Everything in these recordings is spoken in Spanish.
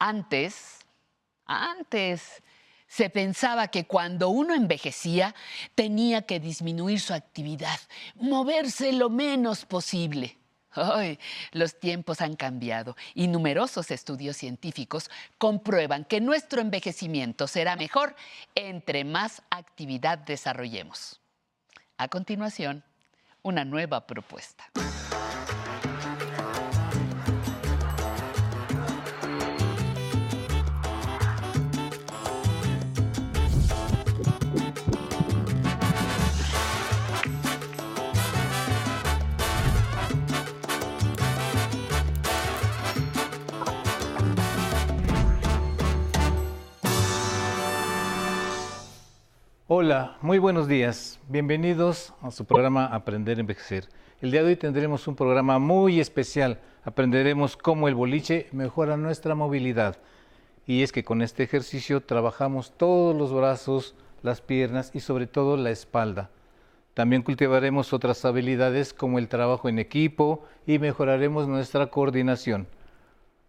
Antes, antes, se pensaba que cuando uno envejecía tenía que disminuir su actividad, moverse lo menos posible. Hoy los tiempos han cambiado y numerosos estudios científicos comprueban que nuestro envejecimiento será mejor entre más actividad desarrollemos. A continuación, una nueva propuesta. Hola, muy buenos días. Bienvenidos a su programa Aprender a Envejecer. El día de hoy tendremos un programa muy especial. Aprenderemos cómo el boliche mejora nuestra movilidad. Y es que con este ejercicio trabajamos todos los brazos, las piernas y sobre todo la espalda. También cultivaremos otras habilidades como el trabajo en equipo y mejoraremos nuestra coordinación.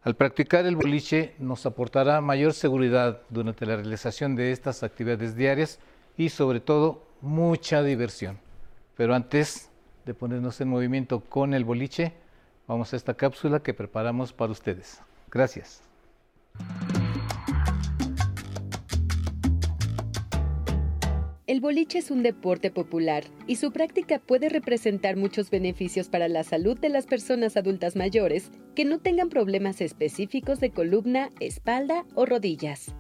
Al practicar el boliche nos aportará mayor seguridad durante la realización de estas actividades diarias y sobre todo mucha diversión. Pero antes de ponernos en movimiento con el boliche, vamos a esta cápsula que preparamos para ustedes. Gracias. El boliche es un deporte popular y su práctica puede representar muchos beneficios para la salud de las personas adultas mayores que no tengan problemas específicos de columna, espalda o rodillas.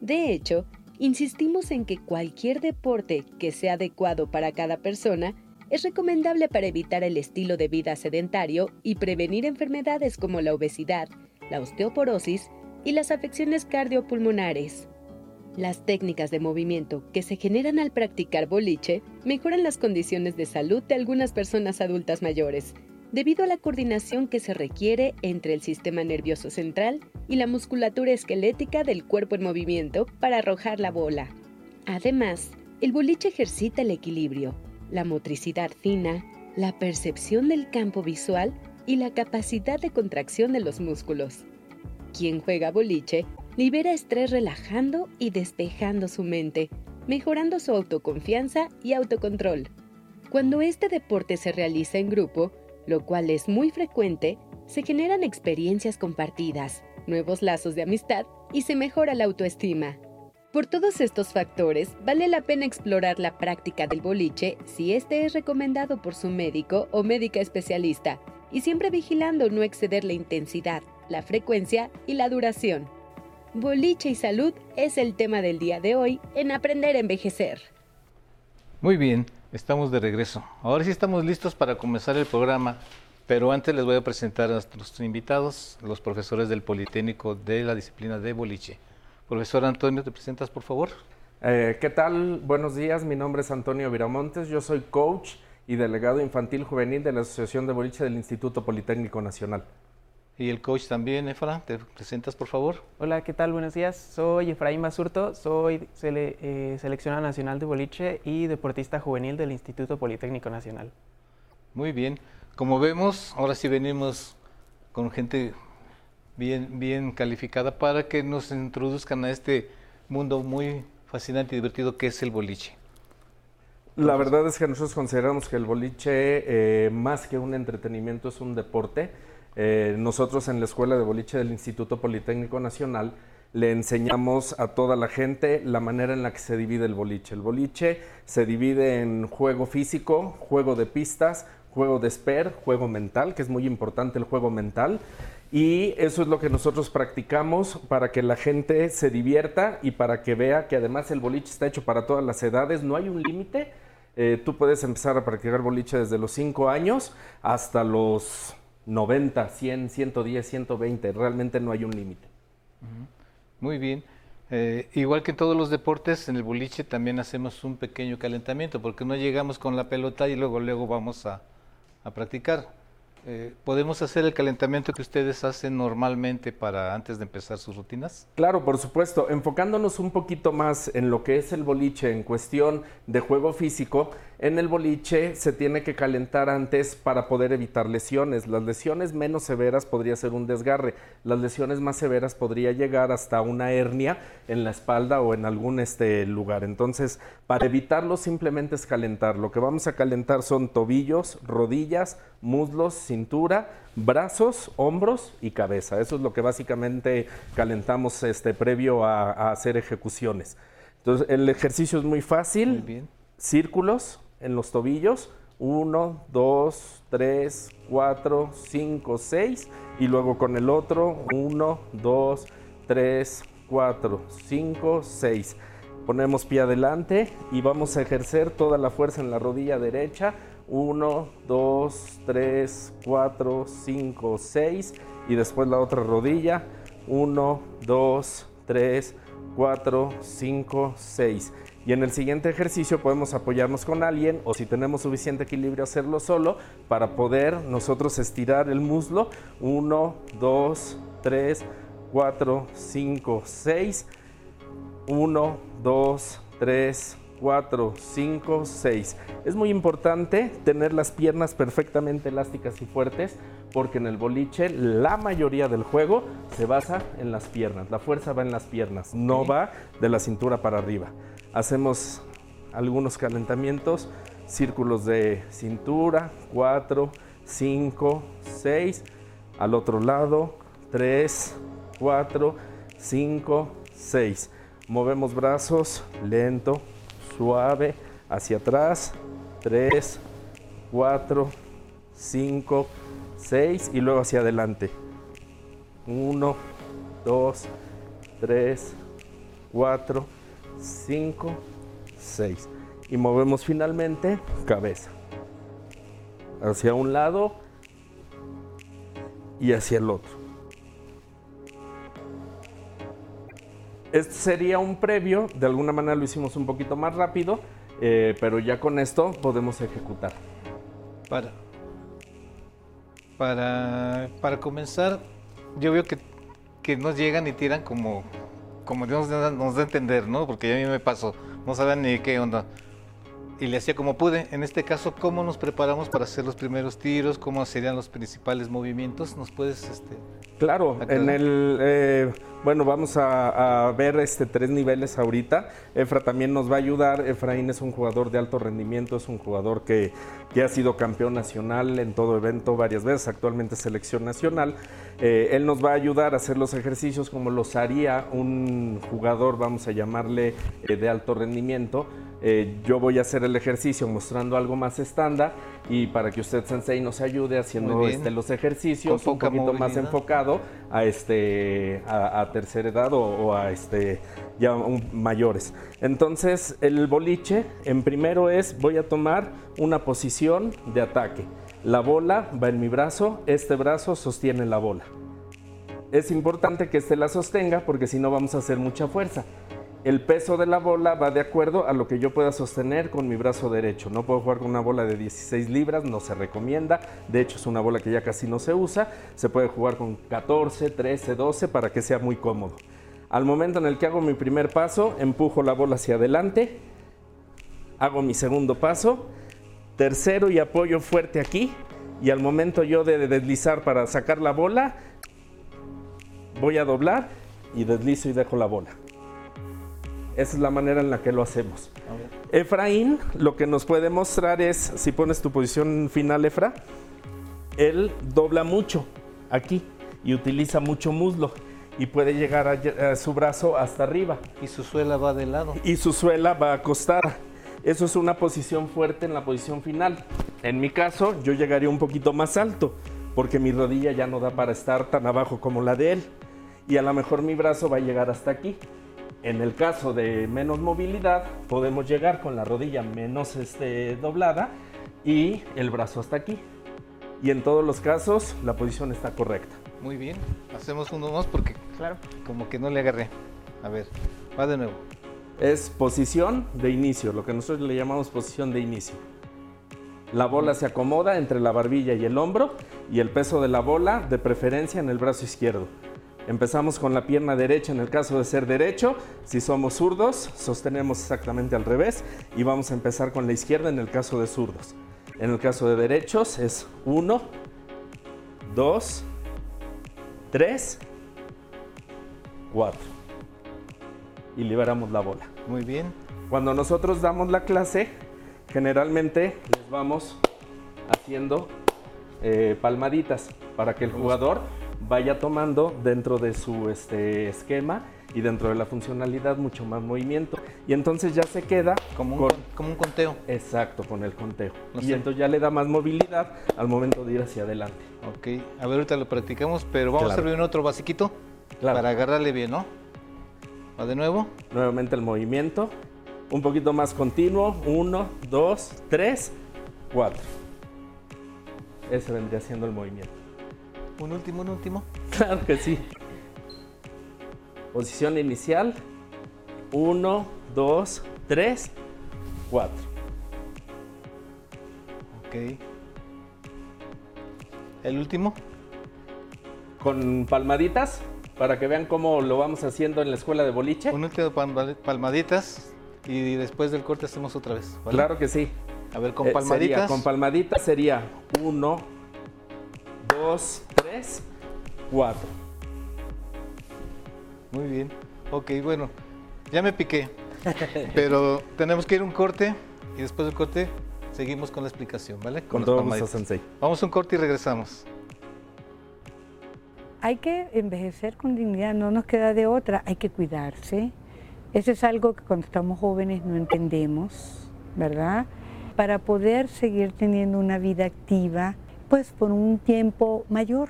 De hecho, insistimos en que cualquier deporte que sea adecuado para cada persona es recomendable para evitar el estilo de vida sedentario y prevenir enfermedades como la obesidad, la osteoporosis y las afecciones cardiopulmonares. Las técnicas de movimiento que se generan al practicar boliche mejoran las condiciones de salud de algunas personas adultas mayores, debido a la coordinación que se requiere entre el sistema nervioso central y la musculatura esquelética del cuerpo en movimiento para arrojar la bola. Además, el boliche ejercita el equilibrio, la motricidad fina, la percepción del campo visual y la capacidad de contracción de los músculos. Quien juega boliche libera estrés relajando y despejando su mente, mejorando su autoconfianza y autocontrol. Cuando este deporte se realiza en grupo, lo cual es muy frecuente, se generan experiencias compartidas, nuevos lazos de amistad y se mejora la autoestima. Por todos estos factores, vale la pena explorar la práctica del boliche si este es recomendado por su médico o médica especialista, y siempre vigilando no exceder la intensidad, la frecuencia y la duración. Boliche y salud es el tema del día de hoy en Aprender a Envejecer. Muy bien, estamos de regreso. Ahora sí estamos listos para comenzar el programa, pero antes les voy a presentar a nuestros invitados, los profesores del Politécnico de la disciplina de boliche. Profesor Antonio, ¿te presentas por favor? Eh, ¿Qué tal? Buenos días, mi nombre es Antonio Viramontes, yo soy coach y delegado infantil juvenil de la Asociación de Boliche del Instituto Politécnico Nacional. Y el coach también, Efra, ¿te presentas por favor? Hola, ¿qué tal? Buenos días. Soy Efraín Basurto, soy eh, seleccionado nacional de boliche y deportista juvenil del Instituto Politécnico Nacional. Muy bien. Como vemos, ahora sí venimos con gente bien, bien calificada para que nos introduzcan a este mundo muy fascinante y divertido que es el boliche. La verdad es que nosotros consideramos que el boliche, eh, más que un entretenimiento, es un deporte eh, nosotros en la Escuela de Boliche del Instituto Politécnico Nacional le enseñamos a toda la gente la manera en la que se divide el boliche. El boliche se divide en juego físico, juego de pistas, juego de esper, juego mental, que es muy importante el juego mental. Y eso es lo que nosotros practicamos para que la gente se divierta y para que vea que además el boliche está hecho para todas las edades, no hay un límite. Eh, tú puedes empezar a practicar boliche desde los 5 años hasta los 90, 100, 110, 120. Realmente no hay un límite. Muy bien. Eh, igual que en todos los deportes, en el boliche también hacemos un pequeño calentamiento, porque no llegamos con la pelota y luego luego vamos a, practicar. Eh, ¿Podemos hacer el calentamiento que ustedes hacen normalmente para antes de empezar sus rutinas? Claro, por supuesto. Enfocándonos un poquito más en lo que es el boliche en cuestión de juego físico, en el boliche se tiene que calentar antes para poder evitar lesiones. Las lesiones menos severas podría ser un desgarre. Las lesiones más severas podría llegar hasta una hernia en la espalda o en algún este lugar. Entonces, para evitarlo simplemente es calentar. Lo que vamos a calentar son tobillos, rodillas, muslos, cintura, brazos, hombros y cabeza. Eso es lo que básicamente calentamos este previo a, a hacer ejecuciones. Entonces, el ejercicio es muy fácil. Muy bien. Círculos, en los tobillos. 1, 2, 3, 4, 5, 6. Y luego con el otro. 1, 2, 3, 4, 5, 6. Ponemos pie adelante y vamos a ejercer toda la fuerza en la rodilla derecha. 1, 2, 3, 4, 5, 6. Y después la otra rodilla. 1, 2, 3, 4, 5, 6. Y en el siguiente ejercicio podemos apoyarnos con alguien o si tenemos suficiente equilibrio hacerlo solo para poder nosotros estirar el muslo. 1, 2, 3, 4, 5, 6. 1, 2, 3, 4, 5, 6. Es muy importante tener las piernas perfectamente elásticas y fuertes porque en el boliche la mayoría del juego se basa en las piernas. La fuerza va en las piernas, no va de la cintura para arriba. Hacemos algunos calentamientos, círculos de cintura, 4, 5, 6. Al otro lado, 3, 4, 5, 6. Movemos brazos lento, suave, hacia atrás. 3, 4, 5, 6 y luego hacia adelante. 1, 2, 3, 4, 5, 6. Y movemos finalmente cabeza. Hacia un lado y hacia el otro. Este sería un previo, de alguna manera lo hicimos un poquito más rápido, eh, pero ya con esto podemos ejecutar. Para, para, para comenzar, yo veo que, que nos llegan y tiran como, como Dios nos da, a entender, ¿no? Porque a mí me pasó, no saben ni qué onda. Y le hacía como pude. En este caso, ¿cómo nos preparamos para hacer los primeros tiros? ¿Cómo serían los principales movimientos? ¿Nos puedes este, Claro, en el eh, bueno, vamos a, a ver este tres niveles ahorita. Efra también nos va a ayudar. Efraín es un jugador de alto rendimiento, es un jugador que, que ha sido campeón nacional en todo evento varias veces, actualmente selección nacional. Eh, él nos va a ayudar a hacer los ejercicios como los haría un jugador, vamos a llamarle, eh, de alto rendimiento. Eh, yo voy a hacer el ejercicio mostrando algo más estándar y para que usted, Sensei, nos ayude haciendo este, los ejercicios un poquito más enfocado a este a, a tercera edad o, o a este ya un- mayores. Entonces, el boliche en primero es voy a tomar una posición de ataque. La bola va en mi brazo, este brazo sostiene la bola. Es importante que este la sostenga porque si no vamos a hacer mucha fuerza. El peso de la bola va de acuerdo a lo que yo pueda sostener con mi brazo derecho. No puedo jugar con una bola de 16 libras, no se recomienda. De hecho, es una bola que ya casi no se usa. Se puede jugar con 14, 13, 12 para que sea muy cómodo. Al momento en el que hago mi primer paso, empujo la bola hacia adelante. Hago mi segundo paso. Tercero y apoyo fuerte aquí. Y al momento yo de deslizar para sacar la bola, voy a doblar y deslizo y dejo la bola. Esa es la manera en la que lo hacemos. Efraín lo que nos puede mostrar es, si pones tu posición final, Efra, él dobla mucho aquí y utiliza mucho muslo y puede llegar a, a su brazo hasta arriba y su suela va de lado. y su suela va acostada. Eso es una posición fuerte en la posición final. En mi caso, yo llegaría un poquito más alto, porque mi rodilla ya no da para estar tan abajo como la de él. Y a lo mejor mi brazo va a llegar hasta aquí. En el caso de menos movilidad, podemos llegar con la rodilla menos este, doblada y el brazo hasta aquí. Y en todos los casos, la posición está correcta. Muy bien, hacemos uno más porque Claro. como que no le agarré. A ver, va de nuevo. Es posición de inicio, lo que nosotros le llamamos posición de inicio. La bola se acomoda entre la barbilla y el hombro y el peso de la bola de preferencia en el brazo izquierdo. Empezamos con la pierna derecha en el caso de ser derecho. Si somos zurdos, sostenemos exactamente al revés y vamos a empezar con la izquierda en el caso de zurdos. En el caso de derechos es 1, 2, 3, 4. Y liberamos la bola. Muy bien. Cuando nosotros damos la clase, generalmente les vamos haciendo eh, palmaditas para que el jugador vaya tomando dentro de su este, esquema y dentro de la funcionalidad mucho más movimiento. Y entonces ya se queda Como un, con- con- como un conteo. Exacto, con el conteo. No y sé. entonces ya le da más movilidad al momento de ir hacia adelante. Ok. A ver, ahorita lo practicamos, pero vamos Claro. a hacer bien otro basiquito Claro. para agarrarle bien, ¿no? Va de nuevo. Nuevamente el movimiento. Un poquito más continuo. Uno, dos, tres, cuatro. Ese vendría siendo el movimiento. Un último, un último. Claro que sí. Posición inicial. Uno, dos, tres, cuatro. Ok. El último. Con palmaditas para que vean cómo lo vamos haciendo en la escuela de boliche. Un último palma- palmaditas y después del corte hacemos otra vez. ¿vale? Claro que sí. A ver, con Eh, palmaditas. sería- con palmaditas sería uno, dos, tres, cuatro. Muy bien. Ok, bueno. Ya me piqué. pero tenemos que ir a un corte y después del corte seguimos con la explicación, ¿vale? Con las todo gusto. Sensei. Vamos a un corte y regresamos. Hay que envejecer con dignidad, no nos queda de otra, hay que cuidarse. Eso es algo que cuando estamos jóvenes no entendemos, ¿verdad? Para poder seguir teniendo una vida activa, pues por un tiempo mayor.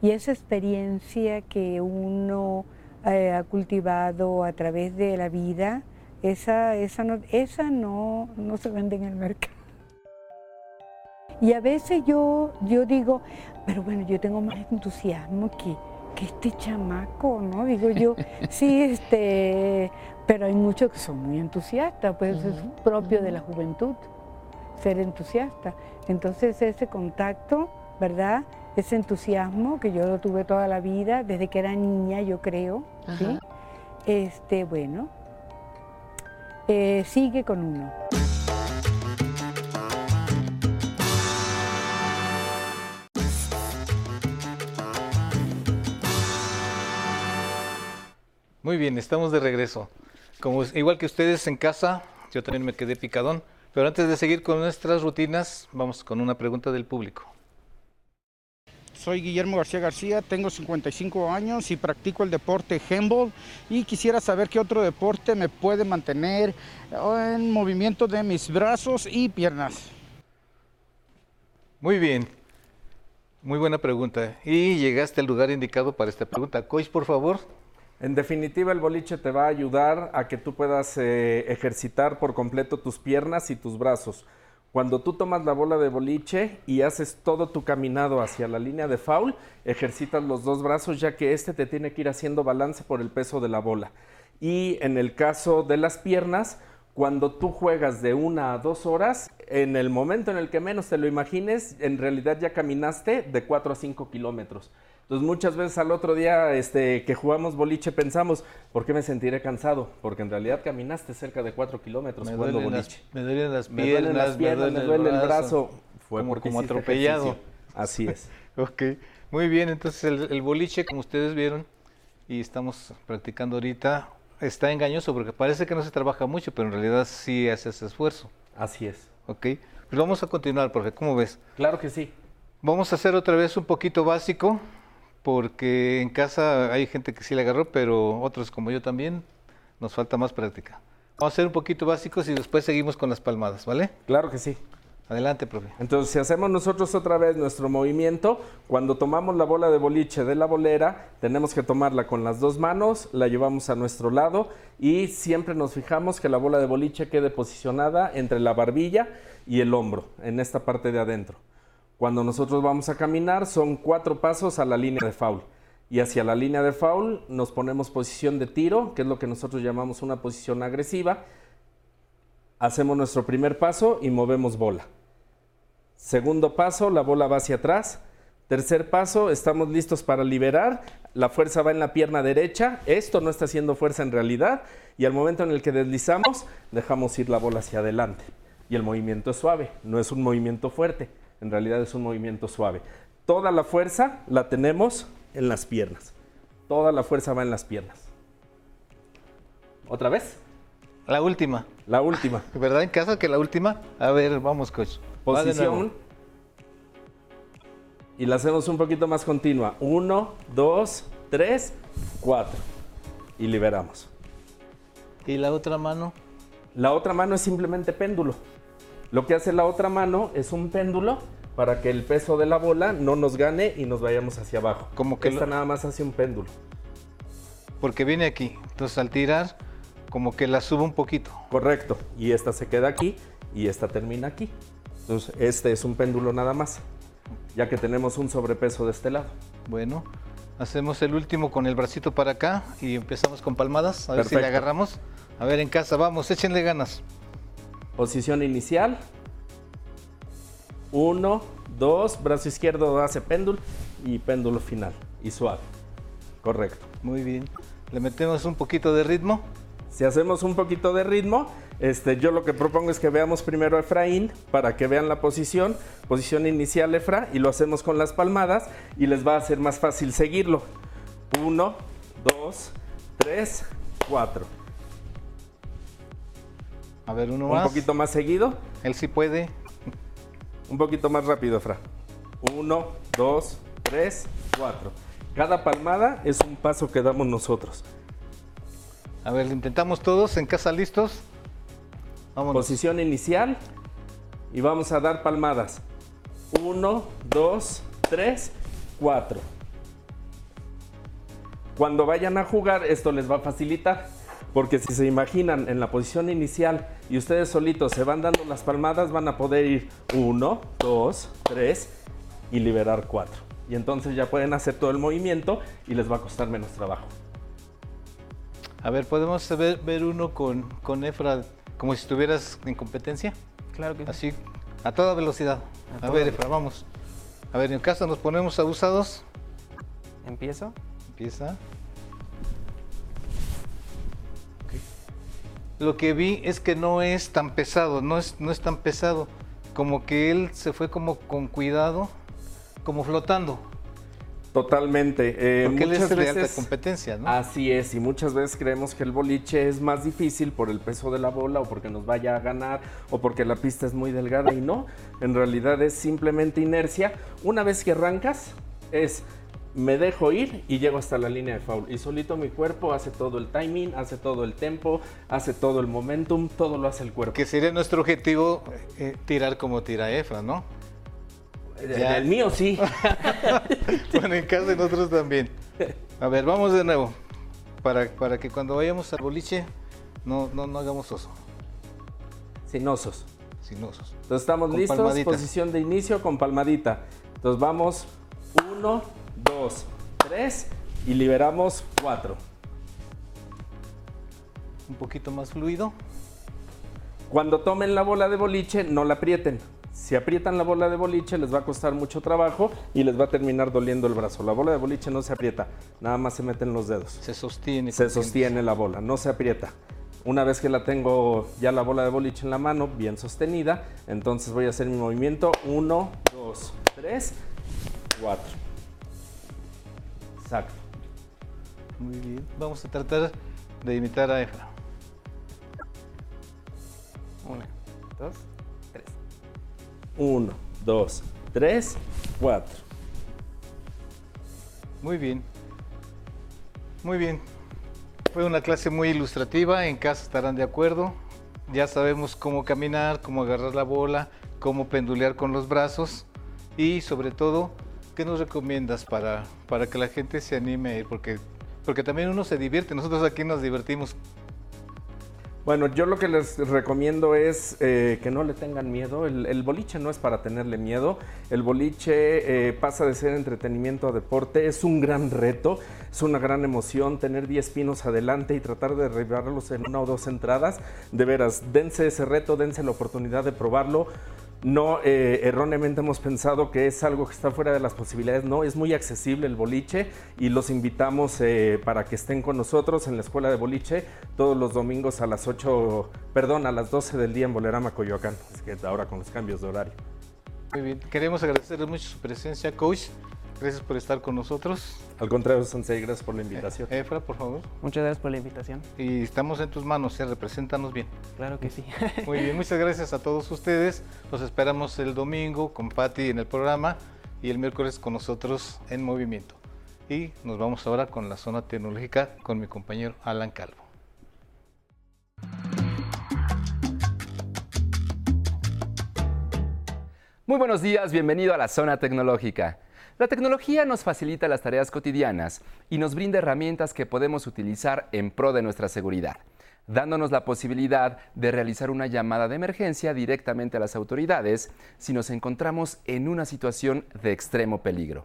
Y esa experiencia que uno eh, ha cultivado a través de la vida, esa, esa, no, esa no, no se vende en el mercado. Y a veces yo, yo digo, pero bueno, yo tengo más entusiasmo que, que este chamaco, ¿no? Digo yo, sí, este, pero hay muchos que son muy entusiastas, pues es propio de la juventud, ser entusiasta. Entonces ese contacto, ¿verdad? Ese entusiasmo que yo lo tuve toda la vida, desde que era niña, yo creo. Este, bueno, eh, sigue con uno. Muy bien, estamos de regreso. Como igual que ustedes en casa, yo también me quedé picadón. Pero antes de seguir con nuestras rutinas, vamos con una pregunta del público. Soy Guillermo García García, tengo 55 años y practico el deporte handball y quisiera saber qué otro deporte me puede mantener en movimiento de mis brazos y piernas. Muy bien, muy buena pregunta. Y llegaste al lugar indicado para esta pregunta. Coach, por favor. En definitiva, el boliche te va a ayudar a que tú puedas eh, ejercitar por completo tus piernas y tus brazos. Cuando tú tomas la bola de boliche y haces todo tu caminado hacia la línea de foul, ejercitas los dos brazos ya que este te tiene que ir haciendo balance por el peso de la bola. Y en el caso de las piernas, cuando tú juegas de una a dos horas, en el momento en el que menos te lo imagines, en realidad ya caminaste de 4 a 5 kilómetros. Entonces muchas veces al otro día este, que jugamos boliche pensamos, ¿por qué me sentiré cansado? Porque en realidad caminaste cerca de 4 kilómetros Me jugando boliche. las, me duelen las Me piernas, duelen las piernas, me duele el brazo. Fue como, porque como hiciste atropellado. ejercicio. Así es. Ok, muy bien. Entonces el, el boliche, como ustedes vieron, y estamos practicando ahorita, está engañoso porque parece que no se trabaja mucho, pero en realidad sí hace ese esfuerzo. Así es. Ok, pues vamos a continuar, profe. ¿Cómo ves? Claro que sí. Vamos a hacer otra vez un poquito básico, porque en casa hay gente que sí le agarró, pero otros como yo también, nos falta más práctica. Vamos a hacer un poquito básicos y después seguimos con las palmadas, ¿vale? Claro que sí. Adelante, profe. Entonces, si hacemos nosotros otra vez nuestro movimiento, cuando tomamos la bola de boliche de la bolera, tenemos que tomarla con las dos manos, la llevamos a nuestro lado y siempre nos fijamos que la bola de boliche quede posicionada entre la barbilla y el hombro, en esta parte de adentro. Cuando nosotros vamos a caminar, son cuatro pasos a la línea de foul. Y hacia la línea de foul nos ponemos posición de tiro, que es lo que nosotros llamamos una posición agresiva. Hacemos nuestro primer paso y movemos bola. Segundo paso, la bola va hacia atrás. Tercer paso, estamos listos para liberar. La fuerza va en la pierna derecha. Esto no está haciendo fuerza en realidad. Y al momento en el que deslizamos, dejamos ir la bola hacia adelante. Y el movimiento es suave, no es un movimiento fuerte. En realidad es un movimiento suave. Toda la fuerza la tenemos en las piernas. Toda la fuerza va en las piernas. ¿Otra vez? La última. La última. ¿Verdad en casa que la última? A ver, vamos, coach. Posición. Y la hacemos un poquito más continua. Uno, dos, tres, cuatro. Y liberamos. ¿Y la otra mano? La otra mano es simplemente péndulo. Lo que hace la otra mano es un péndulo para que el peso de la bola no nos gane y nos vayamos hacia abajo. Como que Esta lo- nada más hace un péndulo. Porque viene aquí. Entonces al tirar, como que la subo un poquito. Correcto. Y esta se queda aquí y esta termina aquí. Entonces, este es un péndulo nada más. Ya que tenemos un sobrepeso de este lado. Bueno, hacemos el último con el bracito para acá y empezamos con palmadas. A ver si le agarramos. A ver, en casa, vamos, échenle ganas. Posición inicial. Uno, dos, brazo izquierdo hace péndulo y péndulo final. Y suave. Correcto. Muy bien. Le metemos un poquito de ritmo. Si hacemos un poquito de ritmo, este, yo lo que propongo es que veamos primero a Efraín para que vean la posición, posición inicial Efra, y lo hacemos con las palmadas y les va a ser más fácil seguirlo. Uno, dos, tres, cuatro. A ver, uno Un más. poquito más seguido, Él sí puede. un poquito más rápido Efra. Uno, dos, tres, cuatro. Cada palmada es un paso que damos nosotros. A ver, lo intentamos todos en casa listos. Vámonos. Posición inicial y vamos a dar palmadas. Uno, dos, tres, cuatro. Cuando vayan a jugar, esto les va a facilitar. Porque si se imaginan en la posición inicial y ustedes solitos se van dando las palmadas, van a poder ir uno, dos, tres y liberar cuatro. Y entonces ya pueden hacer todo el movimiento y les va a costar menos trabajo. A ver, ¿podemos ver, ver uno con, con Efra como si estuvieras en competencia? Claro que sí. Así, a toda velocidad. A A, toda ver. Efra, vamos. A ver, en casa nos ponemos abusados. Empiezo. Empieza. Lo que vi es que no es tan pesado, no es, no es tan pesado. Como que él se fue como con cuidado, como flotando. Totalmente. Eh, Porque él es muchas de alta veces- competencia, ¿no? Así es, y muchas veces creemos que el boliche es más difícil por el peso de la bola o porque nos vaya a ganar o porque la pista es muy delgada y no, en realidad es simplemente inercia. Una vez que arrancas es me dejo ir y llego hasta la línea de foul y solito mi cuerpo hace todo el timing, hace todo el tempo, hace todo el momentum, todo lo hace el cuerpo. Que sería nuestro objetivo eh, tirar como tira Efra, ¿no? ya. El mío sí. bueno, en casa de nosotros también. A ver, vamos de nuevo. Para, para que cuando vayamos al boliche no, no, no hagamos oso, Sin osos. sin osos. Entonces estamos Con listos, palmadita. posición de inicio con palmadita. Entonces vamos, uno, dos, tres y liberamos cuatro. Un poquito más fluido. Cuando tomen la bola de boliche, no la aprieten. Si aprietan la bola de boliche, les va a costar mucho trabajo y les va a terminar doliendo el brazo. La bola de boliche no se aprieta, nada más se meten los dedos. Se sostiene. Se sostiene la bola, no se aprieta. Una vez que la tengo ya la bola de boliche en la mano, bien sostenida, entonces voy a hacer mi movimiento. Uno, dos, tres, cuatro. Exacto. Muy bien. Vamos a tratar de imitar a Efra. Una, dos, tres. Uno, dos, tres, cuatro. Muy bien. Muy bien. Fue una clase muy ilustrativa, en casa estarán de acuerdo. Ya sabemos cómo caminar, cómo agarrar la bola, cómo pendulear con los brazos y sobre todo, ¿qué nos recomiendas para, para que la gente se anime a ir? Porque, porque también uno se divierte, nosotros aquí nos divertimos. Bueno, yo lo que les recomiendo es eh, que no le tengan miedo. El, boliche no es para tenerle miedo. El boliche eh, pasa de ser entretenimiento a deporte. Es un gran reto, es una gran emoción tener 10 pinos adelante y tratar de derribarlos en una o dos entradas. De veras, dense ese reto, dense la oportunidad de probarlo. No eh, erróneamente hemos pensado que es algo que está fuera de las posibilidades. No, es muy accesible el boliche y los invitamos eh, para que estén con nosotros en la escuela de boliche todos los domingos a las 8, perdón, a las 12 del día en Bolerama, Coyoacán. Es que ahora con los cambios de horario. Muy bien, queremos agradecerle mucho su presencia, coach. Gracias por estar con nosotros. Al contrario, Sensei, gracias por la invitación. Eh, Efra, por favor. Muchas gracias por la invitación. Y estamos en tus manos, ¿eh? represéntanos bien. Claro que sí. Muy bien, muchas gracias a todos ustedes. Los esperamos el domingo con Patti en el programa y el miércoles con nosotros en movimiento. Y nos vamos ahora con la zona tecnológica con mi compañero Alan Calvo. Muy buenos días, bienvenido a la zona tecnológica. La tecnología nos facilita las tareas cotidianas y nos brinda herramientas que podemos utilizar en pro de nuestra seguridad, dándonos la posibilidad de realizar una llamada de emergencia directamente a las autoridades si nos encontramos en una situación de extremo peligro.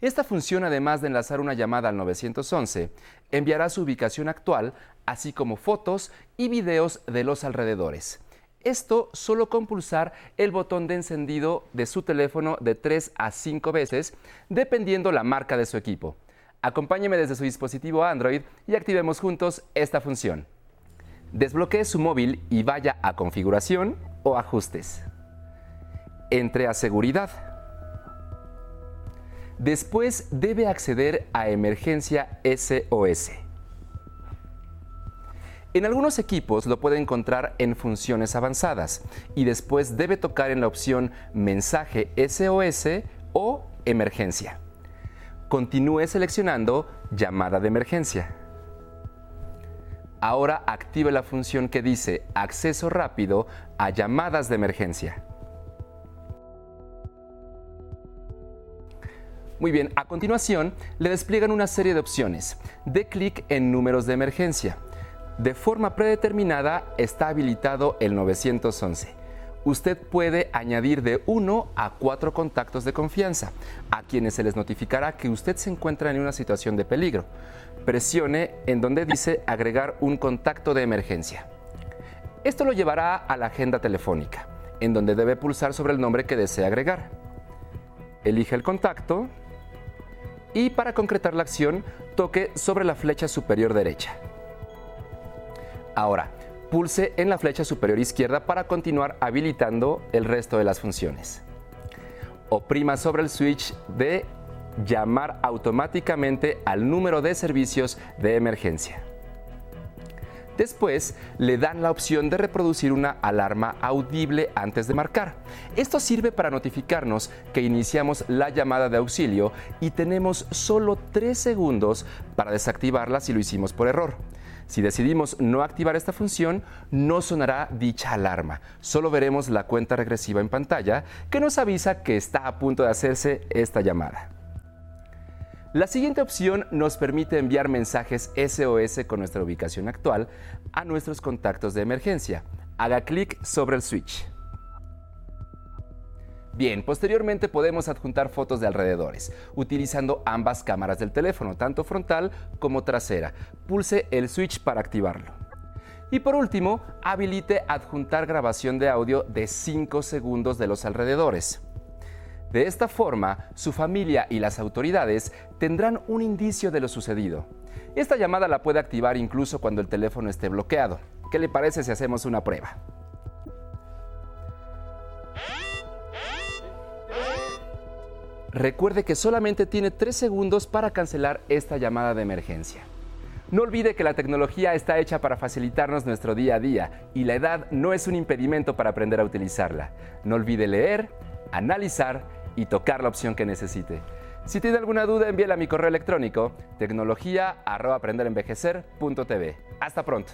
Esta función, además de enlazar una llamada al 911, enviará su ubicación actual, así como fotos y videos de los alrededores. Esto solo con pulsar el botón de encendido de su teléfono de 3 a 5 veces, dependiendo la marca de su equipo. Acompáñeme desde su dispositivo Android y activemos juntos esta función. Desbloquee su móvil y vaya a Configuración o Ajustes. Entre a Seguridad. Después debe acceder a Emergencia SOS. En algunos equipos lo puede encontrar en funciones avanzadas y después debe tocar en la opción Mensaje SOS o Emergencia. Continúe seleccionando Llamada de emergencia. Ahora active la función que dice Acceso rápido a llamadas de emergencia. Muy bien, a continuación le despliegan una serie de opciones. De clic en Números de emergencia de forma predeterminada está habilitado el 911. Usted puede añadir de uno a cuatro contactos de confianza, a quienes se les notificará que usted se encuentra en una situación de peligro. Presione en donde dice agregar un contacto de emergencia. Esto lo llevará a la agenda telefónica, en donde debe pulsar sobre el nombre que desea agregar. Elige el contacto y para concretar la acción, toque sobre la flecha superior derecha. Ahora, pulse en la flecha superior izquierda para continuar habilitando el resto de las funciones. Oprima sobre el switch de llamar automáticamente al número de servicios de emergencia. Después le dan la opción de reproducir una alarma audible antes de marcar. Esto sirve para notificarnos que iniciamos la llamada de auxilio y tenemos solo 3 segundos para desactivarla si lo hicimos por error. Si decidimos no activar esta función, no sonará dicha alarma. Solo veremos la cuenta regresiva en pantalla que nos avisa que está a punto de hacerse esta llamada. La siguiente opción nos permite enviar mensajes SOS con nuestra ubicación actual a nuestros contactos de emergencia. Haga clic sobre el switch. Bien, posteriormente podemos adjuntar fotos de alrededores, utilizando ambas cámaras del teléfono, tanto frontal como trasera. Pulse el switch para activarlo. Y por último, habilite adjuntar grabación de audio de 5 segundos de los alrededores. De esta forma, su familia y las autoridades tendrán un indicio de lo sucedido. Esta llamada la puede activar incluso cuando el teléfono esté bloqueado. ¿Qué le parece si hacemos una prueba? Recuerde que solamente tiene 3 segundos para cancelar esta llamada de emergencia. No olvide que la tecnología está hecha para facilitarnos nuestro día a día y la edad no es un impedimento para aprender a utilizarla. No olvide leer, analizar y tocar la opción que necesite. Si tiene alguna duda, envíela a mi correo electrónico tecnología@aprenderenvejecer.tv. Hasta pronto.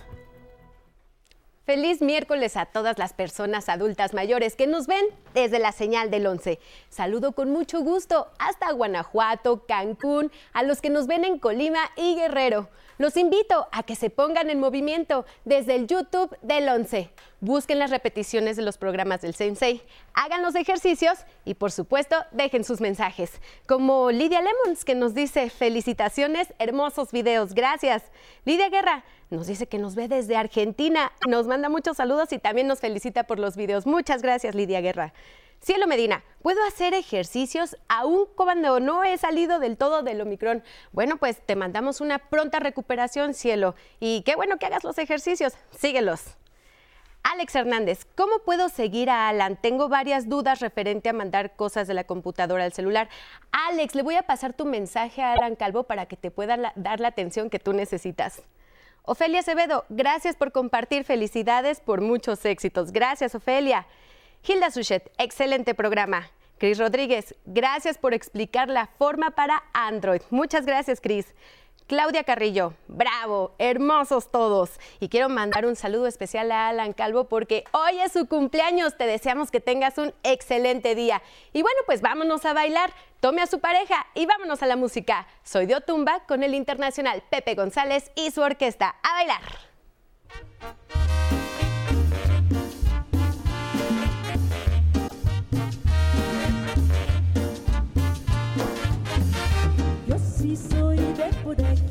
Feliz miércoles a todas las personas adultas mayores que nos ven desde la señal del 11. Saludo con mucho gusto hasta Guanajuato, Cancún, a los que nos ven en Colima y Guerrero. Los invito a que se pongan en movimiento desde el YouTube del 11. Busquen las repeticiones de los programas del Sensei, hagan los ejercicios y por supuesto dejen sus mensajes. Como Lidia Lemons que nos dice felicitaciones, hermosos videos, gracias. Lidia Guerra nos dice que nos ve desde Argentina, nos manda muchos saludos y también nos felicita por los videos. Muchas gracias Lidia Guerra. Cielo Medina, ¿puedo hacer ejercicios aún cuando no he salido del todo del Omicron? Bueno, pues te mandamos una pronta recuperación, Cielo. Y qué bueno que hagas los ejercicios. Síguelos. Alex Hernández, ¿cómo puedo seguir a Alan? Tengo varias dudas referente a mandar cosas de la computadora al celular. Alex, le voy a pasar tu mensaje a Alan Calvo para que te pueda dar la atención que tú necesitas. Ofelia Acevedo, gracias por compartir. Felicidades por muchos éxitos. Gracias, Ofelia. Hilda Suchet, excelente programa. Cris Rodríguez, gracias por explicar la forma para Android. Muchas gracias, Cris. Claudia Carrillo, bravo, hermosos todos. Y quiero mandar un saludo especial a Alan Calvo porque hoy es su cumpleaños. Te deseamos que tengas un excelente día. Y bueno, pues vámonos a bailar. Tome a su pareja y vámonos a la música. Soy de Otumba con el internacional Pepe González y su orquesta. A bailar. por ahí.